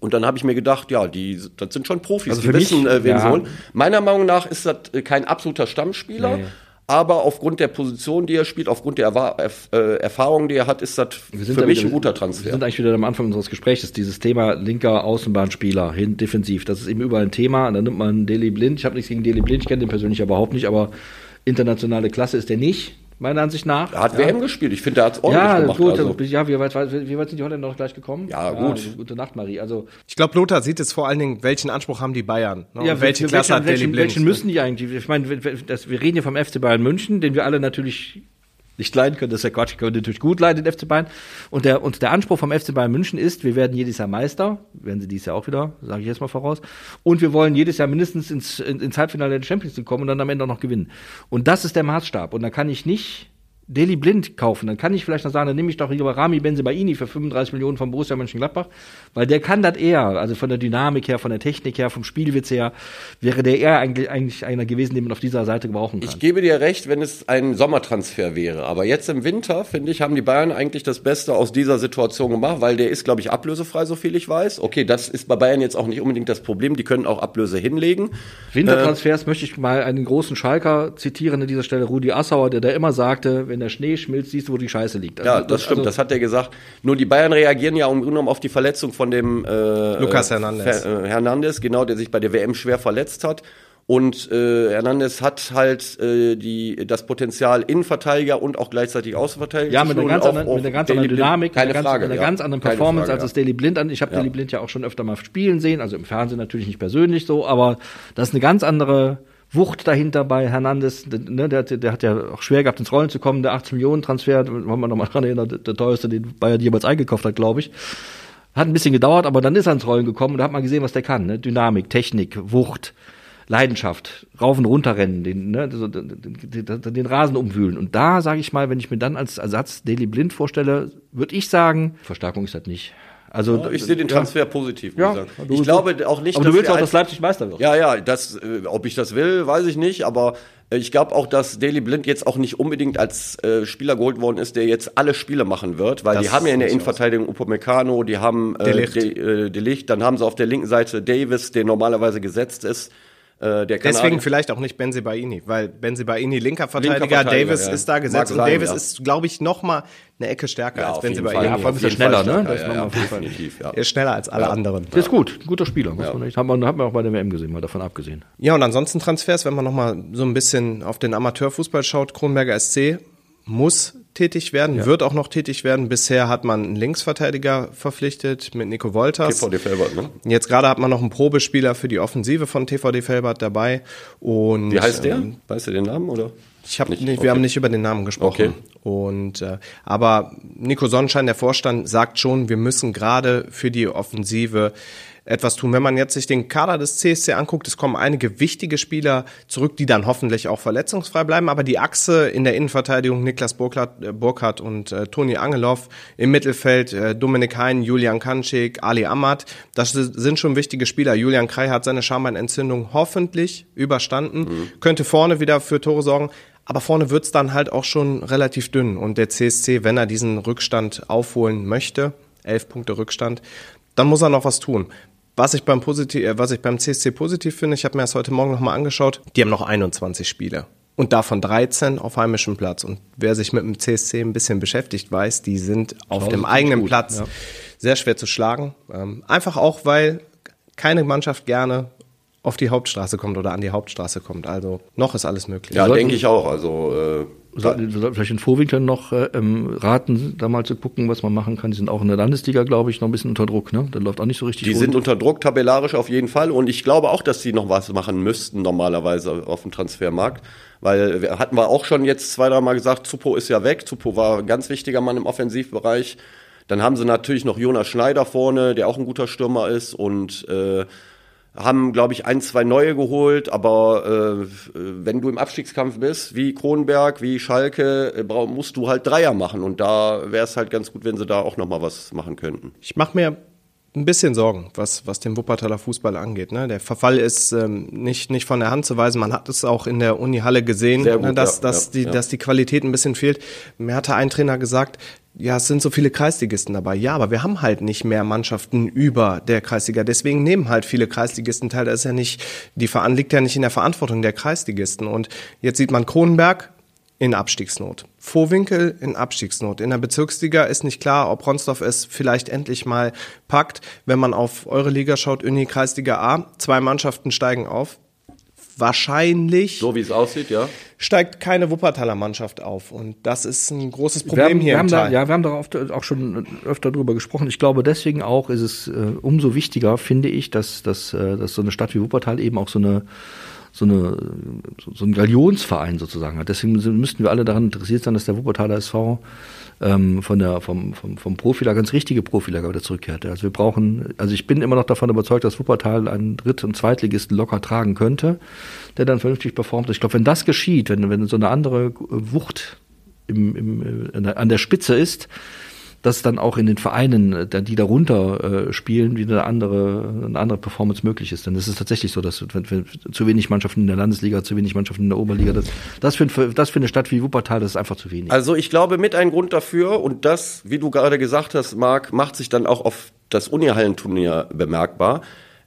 Und dann habe ich mir gedacht, ja, die, das sind schon Profis, also die wissen, mich, äh, wen ja. sie holen. Meiner Meinung nach ist das äh, kein absoluter Stammspieler. Nee. Aber aufgrund der Position, die er spielt, aufgrund der Erf äh, Erfahrung, die er hat, ist das für mich wieder, ein guter Transfer. Wir sind eigentlich wieder am Anfang unseres Gesprächs, dieses Thema linker Außenbahnspieler hin defensiv. Das ist eben überall ein Thema. Und dann nimmt man Deli Blind. Ich habe nichts gegen Deli Blind, ich kenne den persönlich überhaupt nicht, aber internationale Klasse ist der nicht meiner Ansicht nach. Er hat ja. WM gespielt. Ich finde, er hat es ordentlich ja, gemacht. Gut, also. Ja, wie weit, wie weit sind die Holländer noch gleich gekommen? Ja, gut. Ja, gute Nacht, Marie. Also, ich glaube, Lothar sieht es vor allen Dingen, welchen Anspruch haben die Bayern? Ne? Ja, welche Klasse welchen, hat welchen, Blind? Welchen müssen die eigentlich? Ich meine, wir reden hier vom FC Bayern München, den wir alle natürlich nicht leiden können, das ist ja Quatsch, können natürlich gut leiden, den FC Bayern. Und der, und der Anspruch vom FC Bayern München ist, wir werden jedes Jahr Meister, werden sie dieses Jahr auch wieder, sage ich jetzt mal voraus. Und wir wollen jedes Jahr mindestens ins, ins Halbfinale der Champions League kommen und dann am Ende auch noch gewinnen. Und das ist der Maßstab. Und da kann ich nicht Daily Blind kaufen, dann kann ich vielleicht noch sagen, dann nehme ich doch lieber Rami Benzebaini für 35 Millionen von Borussia Mönchengladbach, weil der kann das eher, also von der Dynamik her, von der Technik her, vom Spielwitz her, wäre der eher eigentlich, eigentlich einer gewesen, den man auf dieser Seite gebrauchen kann. Ich gebe dir recht, wenn es ein Sommertransfer wäre, aber jetzt im Winter, finde ich, haben die Bayern eigentlich das Beste aus dieser Situation gemacht, weil der ist, glaube ich, ablösefrei, so viel ich weiß. Okay, das ist bei Bayern jetzt auch nicht unbedingt das Problem, die können auch Ablöse hinlegen. Wintertransfers äh, möchte ich mal einen großen Schalker zitieren an dieser Stelle, Rudi Assauer, der da immer sagte, wenn der Schnee schmilzt, siehst du, wo die Scheiße liegt. Also, ja, das, das stimmt, also, das hat er gesagt. Nur die Bayern reagieren ja im Grunde genommen auf die Verletzung von dem äh, Lukas Hernandez. Äh, Hernandez, genau, der sich bei der WM schwer verletzt hat. Und äh, Hernandez hat halt äh, die, das Potenzial Innenverteidiger und auch gleichzeitig Außenverteidiger. Ja, mit einer ganz, anderen, mit einer ganz anderen Dynamik, keine mit einer, Frage, ganz, mit einer ganz anderen Performance Frage, als das Daily Blind an. Ich habe ja. Daily Blind ja auch schon öfter mal spielen sehen, also im Fernsehen natürlich nicht persönlich so, aber das ist eine ganz andere Wucht dahinter bei Hernandez, ne, der, der hat ja auch schwer gehabt, ins Rollen zu kommen, der 18 Millionen Transfer, wollen wir nochmal dran erinnern, der, der teuerste, den Bayern jemals eingekauft hat, glaube ich. Hat ein bisschen gedauert, aber dann ist er ins Rollen gekommen und da hat man gesehen, was der kann. Ne? Dynamik, Technik, Wucht, Leidenschaft, rauf und runter rennen, den, ne, den, den, Rasen umwühlen. Und da sage ich mal, wenn ich mir dann als Ersatz Daily Blind vorstelle, würde ich sagen, Verstärkung ist das nicht. Also ja, ich sehe den Transfer ja. positiv. Ja, ich glaube auch nicht. Aber du willst auch, dass Leipzig Meister wird. Ja, ja, das, äh, ob ich das will, weiß ich nicht. Aber äh, ich glaube auch, dass Daily Blind jetzt auch nicht unbedingt als äh, Spieler geholt worden ist, der jetzt alle Spiele machen wird, weil das die haben ja in der Innenverteidigung Upamecano, die haben äh, Delicht. De, äh, Delicht, dann haben sie auf der linken Seite Davis, der normalerweise gesetzt ist. Äh, Deswegen vielleicht auch nicht Benzibaini, weil Benzibaini linker Verteidiger, linker Verteidiger Davis ja. ist da gesetzt Mag und sein, Davis ja. ist, glaube ich, noch mal eine Ecke stärker ja, als Benzibaini. Ja, vor allem ist er schneller, ne? Das ja, ja, definitiv, ja. Er ist schneller als alle anderen. Der ist gut, ein guter Spieler. Muss man nicht. Hat man, hat man auch bei der WM gesehen, mal davon abgesehen. Ja, und ansonsten Transfers, wenn man noch mal so ein bisschen auf den Amateurfußball schaut, Kronberger SC muss tätig werden, ja. wird auch noch tätig werden. Bisher hat man einen Linksverteidiger verpflichtet mit Nico Wolters. TVD Felbert, ne? Jetzt gerade hat man noch einen Probespieler für die Offensive von TVD Felbert dabei. Und, Wie heißt der? Ähm, weißt du den Namen oder? Ich hab nicht, nicht okay. wir haben nicht über den Namen gesprochen. Okay. Und äh, aber Nico Sonnenschein, der Vorstand, sagt schon, wir müssen gerade für die Offensive etwas tun. Wenn man jetzt sich den Kader des CSC anguckt, es kommen einige wichtige Spieler zurück, die dann hoffentlich auch verletzungsfrei bleiben. Aber die Achse in der Innenverteidigung, Niklas Burkhardt, äh, und äh, Toni Angelov, im Mittelfeld äh, Dominik Hein, Julian Kanschik, Ali Ahmad, das sind schon wichtige Spieler. Julian Krei hat seine Schambeinentzündung hoffentlich überstanden, mhm. könnte vorne wieder für Tore sorgen. Aber vorne wird's dann halt auch schon relativ dünn. Und der CSC, wenn er diesen Rückstand aufholen möchte, elf Punkte Rückstand, dann muss er noch was tun. Was ich beim, Positiv, äh, was ich beim CSC positiv finde, ich habe mir das heute Morgen nochmal angeschaut, die haben noch 21 Spiele. Und davon 13 auf heimischem Platz. Und wer sich mit dem CSC ein bisschen beschäftigt, weiß, die sind auf dem eigenen gut, Platz ja. sehr schwer zu schlagen. Ähm, einfach auch, weil keine Mannschaft gerne auf die Hauptstraße kommt oder an die Hauptstraße kommt. Also noch ist alles möglich. Ja, denke ich auch. Also äh, sollten sollten vielleicht in Vorwinkeln noch äh, ähm, raten, da mal zu gucken, was man machen kann. Die sind auch in der Landesliga, glaube ich, noch ein bisschen unter Druck. Ne? Da läuft auch nicht so richtig. Die gut. sind unter Druck, tabellarisch auf jeden Fall. Und ich glaube auch, dass sie noch was machen müssten normalerweise auf dem Transfermarkt. Weil wir, hatten wir auch schon jetzt zwei, drei Mal gesagt, Zupo ist ja weg. Zupo war ein ganz wichtiger Mann im Offensivbereich. Dann haben sie natürlich noch Jonas Schneider vorne, der auch ein guter Stürmer ist und äh, haben, glaube ich, ein, zwei neue geholt, aber äh, wenn du im Abstiegskampf bist, wie Kronberg, wie Schalke, äh, musst du halt Dreier machen und da wäre es halt ganz gut, wenn sie da auch nochmal was machen könnten. Ich mache mir ein bisschen Sorgen, was, was den Wuppertaler Fußball angeht. Ne? Der Verfall ist ähm, nicht, nicht von der Hand zu weisen. Man hat es auch in der Uni-Halle gesehen, ne, gut, ne, dass, ja, dass, ja, die, ja. dass die Qualität ein bisschen fehlt. Mir hatte ein Trainer gesagt, ja, es sind so viele Kreisligisten dabei. Ja, aber wir haben halt nicht mehr Mannschaften über der Kreisliga. Deswegen nehmen halt viele Kreisligisten teil. Das ist ja nicht, die liegt ja nicht in der Verantwortung der Kreisligisten. Und jetzt sieht man Kronenberg in Abstiegsnot. Vorwinkel in Abstiegsnot. In der Bezirksliga ist nicht klar, ob Ronsdorf es vielleicht endlich mal packt. Wenn man auf eure Liga schaut, Uni Kreisliga A, zwei Mannschaften steigen auf wahrscheinlich. So wie es aussieht, ja. Steigt keine Wuppertaler Mannschaft auf. Und das ist ein großes Problem haben, hier wir im Tal. Da, ja, wir haben darauf auch schon öfter drüber gesprochen. Ich glaube, deswegen auch ist es äh, umso wichtiger, finde ich, dass, dass, äh, dass so eine Stadt wie Wuppertal eben auch so eine so, eine, so ein Galionsverein sozusagen hat. Deswegen müssten wir alle daran interessiert sein, dass der Wuppertaler SV ähm, von der, vom, vom, vom Profilager ins richtige Profilager wieder zurückkehrte. Also wir brauchen, also ich bin immer noch davon überzeugt, dass Wuppertal einen Dritt- und Zweitligisten locker tragen könnte, der dann vernünftig performt. Ich glaube, wenn das geschieht, wenn, wenn so eine andere Wucht im, im, an der Spitze ist, dass dann auch in den Vereinen, äh, die darunter äh, spielen, wieder eine andere, eine andere Performance möglich ist. Denn es ist tatsächlich so, dass wenn, wenn, zu wenig Mannschaften in der Landesliga, zu wenig Mannschaften in der Oberliga, das, das, für, das für eine Stadt wie Wuppertal, das ist einfach zu wenig. Also ich glaube, mit ein Grund dafür, und das, wie du gerade gesagt hast, Marc, macht sich dann auch auf das Unihallenturnier bemerkbar.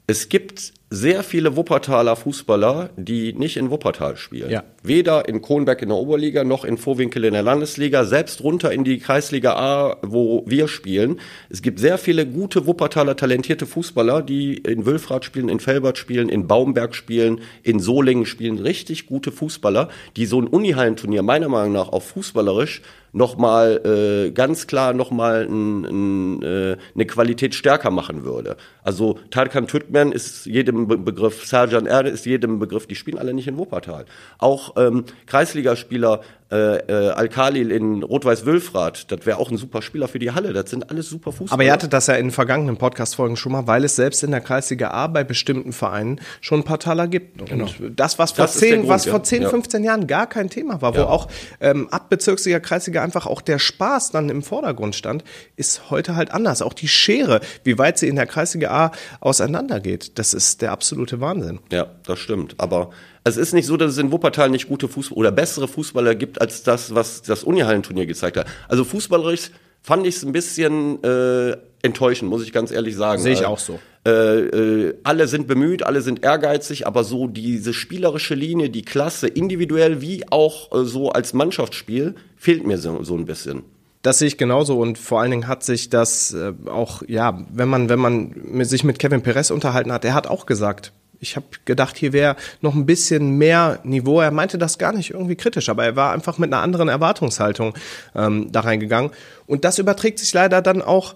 Es gibt sehr viele Wuppertaler Fußballer, die nicht in Wuppertal spielen. Ja. Weder in Kronberg in der Oberliga noch in Vorwinkel in der Landesliga, selbst runter in die Kreisliga A, wo wir spielen. Es gibt sehr viele gute Wuppertaler talentierte Fußballer, die in Wülfrath spielen, in Felbert spielen, in Baumberg spielen, in Solingen spielen. Richtig gute Fußballer, die so ein Unihallenturnier meiner Meinung nach auch fußballerisch nochmal äh, ganz klar nochmal ein, ein, äh, eine Qualität stärker machen würde. Also Tarkan Türkmen ist jedem Begriff, Serjan Erde ist jedem Begriff, die spielen alle nicht in Wuppertal. Auch ähm, Kreisligaspieler äh, äh, Alkalil in Rot-Weiß-Wülfrath, das wäre auch ein super Spieler für die Halle. Das sind alles super Fußballer. Aber ihr hattet das ja in vergangenen Podcast-Folgen schon mal, weil es selbst in der Kreisliga A bei bestimmten Vereinen schon ein paar Taler gibt. Und genau. das, was vor das 10, Grund, was ja. vor 10, 15 ja. Jahren gar kein Thema war, ja. wo auch ähm, ab Bezirksliga, Kreisliga einfach auch der Spaß dann im Vordergrund stand, ist heute halt anders. Auch die Schere, wie weit sie in der Kreisliga A auseinandergeht, das ist der absolute Wahnsinn. Ja, das stimmt. Aber es ist nicht so, dass es in Wuppertal nicht gute Fußballer oder bessere Fußballer gibt als das, was das Unihallenturnier gezeigt hat. Also fußballerisch fand ich es ein bisschen äh, enttäuschend, muss ich ganz ehrlich sagen. Sehe ich auch so. Äh, äh, alle sind bemüht, alle sind ehrgeizig, aber so diese spielerische Linie, die Klasse, individuell wie auch äh, so als Mannschaftsspiel, fehlt mir so, so ein bisschen. Das sehe ich genauso und vor allen Dingen hat sich das äh, auch, ja, wenn man, wenn man sich mit Kevin Perez unterhalten hat, er hat auch gesagt, ich habe gedacht, hier wäre noch ein bisschen mehr Niveau. Er meinte das gar nicht irgendwie kritisch, aber er war einfach mit einer anderen Erwartungshaltung ähm, da reingegangen. Und das überträgt sich leider dann auch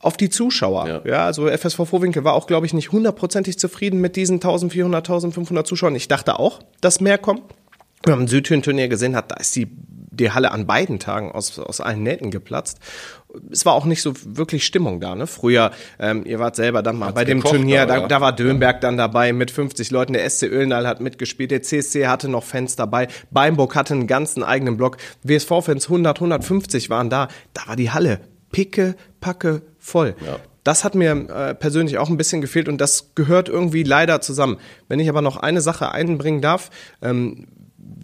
auf die Zuschauer. Ja, ja also FSV Vorwinkel war auch, glaube ich, nicht hundertprozentig zufrieden mit diesen 1400, 1500 Zuschauern. Ich dachte auch, dass mehr kommen. Wir haben ein Südhöhen-Turnier gesehen, hat, da ist die, die Halle an beiden Tagen aus, aus allen Nähten geplatzt es war auch nicht so wirklich Stimmung da. Ne? Früher, ähm, ihr wart selber dann mal Hat's bei dem Turnier, da, da, war Dönberg dann dabei mit 50 Leuten, der SC Öllnal hat mitgespielt, der CSC hatte noch Fans dabei, Beimburg hatte einen ganzen eigenen Block, WSV-Fans 100, 150 waren da, da war die Halle picke, packe voll. Ja. Das hat mir äh, persönlich auch ein bisschen gefehlt und das gehört irgendwie leider zusammen. Wenn ich aber noch eine Sache einbringen darf, ähm,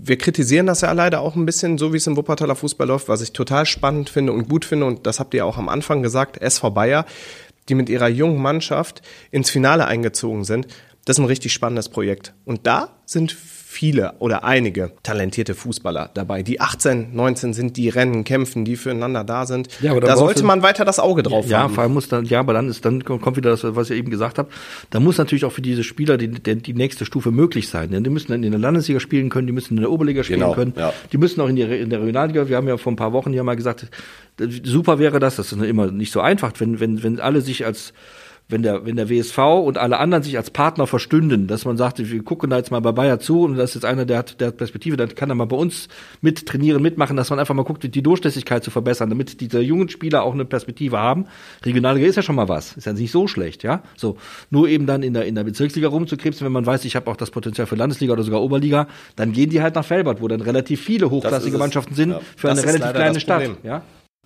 wir kritisieren das ja leider auch ein bisschen, so wie es im Wuppertaler Fußball läuft, was ich total spannend finde und gut finde. Und das habt ihr auch am Anfang gesagt, SV Bayer, die mit ihrer jungen Mannschaft ins Finale eingezogen sind. Das ist ein richtig spannendes Projekt. Und da sind viele oder einige talentierte Fußballer dabei. Die 18, 19 sind, die rennen, kämpfen, die füreinander da sind. Ja, aber da sollte man weiter das Auge drauf ja, haben. Ja, vor allem muss dann, ja, aber dann ist, dann kommt wieder das, was ich eben gesagt habe. Da muss natürlich auch für diese Spieler die, die, die nächste Stufe möglich sein. Die müssen dann in der Landesliga spielen können, die müssen in der Oberliga spielen genau, können, ja. die müssen auch in, die, in der Regionalliga. Wir haben ja vor ein paar Wochen ja mal gesagt, super wäre das, das ist immer nicht so einfach, wenn, wenn, wenn alle sich als wenn der, wenn der WSV und alle anderen sich als Partner verstünden, dass man sagt, wir gucken da jetzt mal bei Bayer zu und das ist jetzt einer, der hat, der hat Perspektive, dann kann er mal bei uns mit trainieren, mitmachen, dass man einfach mal guckt, die Durchlässigkeit zu verbessern, damit diese jungen Spieler auch eine Perspektive haben. Regionalliga ist ja schon mal was, ist ja nicht so schlecht, ja. So, nur eben dann in der, in der Bezirksliga rumzukrebsen, wenn man weiß, ich habe auch das Potenzial für Landesliga oder sogar Oberliga, dann gehen die halt nach Felbert, wo dann relativ viele hochklassige Mannschaften sind, ja. für das eine relativ kleine Stadt, ja.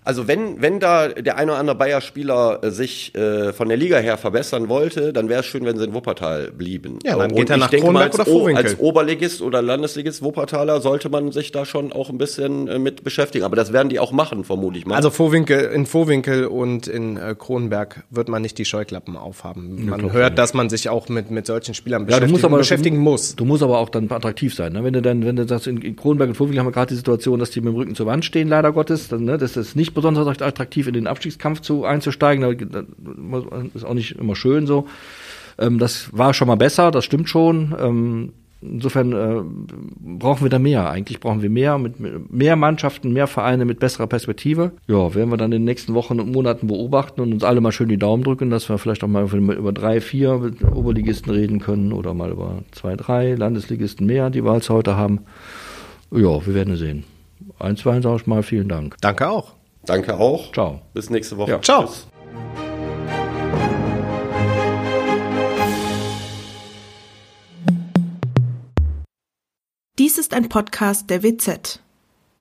Also wenn, wenn da der eine oder andere Bayer-Spieler äh, sich äh, von der Liga her verbessern wollte, dann wäre es schön, wenn sie in Wuppertal blieben. Ja, dann so, geht er nach Kronberg oder Vorwinkel. Als Oberligist oder Landesligist Wuppertaler sollte man sich da schon auch ein bisschen äh, mit beschäftigen. Aber das werden die auch machen, vermutlich mal. Also Vorwinkel, in Vorwinkel und in äh, Kronberg wird man nicht die Scheuklappen aufhaben. Man ja, hört, dass man sich auch mit, mit solchen Spielern beschäftigen, ja, du musst aber, beschäftigen muss. Du musst aber auch dann attraktiv sein. Ne? Wenn du dann, wenn du sagst, in, in Kronberg und Vorwinkel haben wir gerade die Situation, dass die mit dem Rücken zur Wand stehen, leider Gottes. Dann, ne? Das ist nicht besonders attraktiv aktiv in den Abstiegskampf zu, einzusteigen. Ist auch nicht immer schön so. Ähm, das war schon mal besser, das stimmt schon. Ähm, insofern äh, brauchen wir da mehr. Eigentlich brauchen wir mehr, mit mehr Mannschaften, mehr Vereine mit besserer Perspektive. Ja, werden wir dann in den nächsten Wochen und Monaten beobachten und uns alle mal schön die Daumen drücken, dass wir vielleicht auch mal über drei, vier Oberligisten reden können oder mal über zwei, drei Landesligisten mehr, die wir als heute haben. Ja, wir werden sehen. Eins, zwei, sage ich mal, vielen Dank. Danke auch. Danke auch. Ciao. Bis nächste Woche. Ja. Ciao. Tschüss. Dies ist ein Podcast der WZ.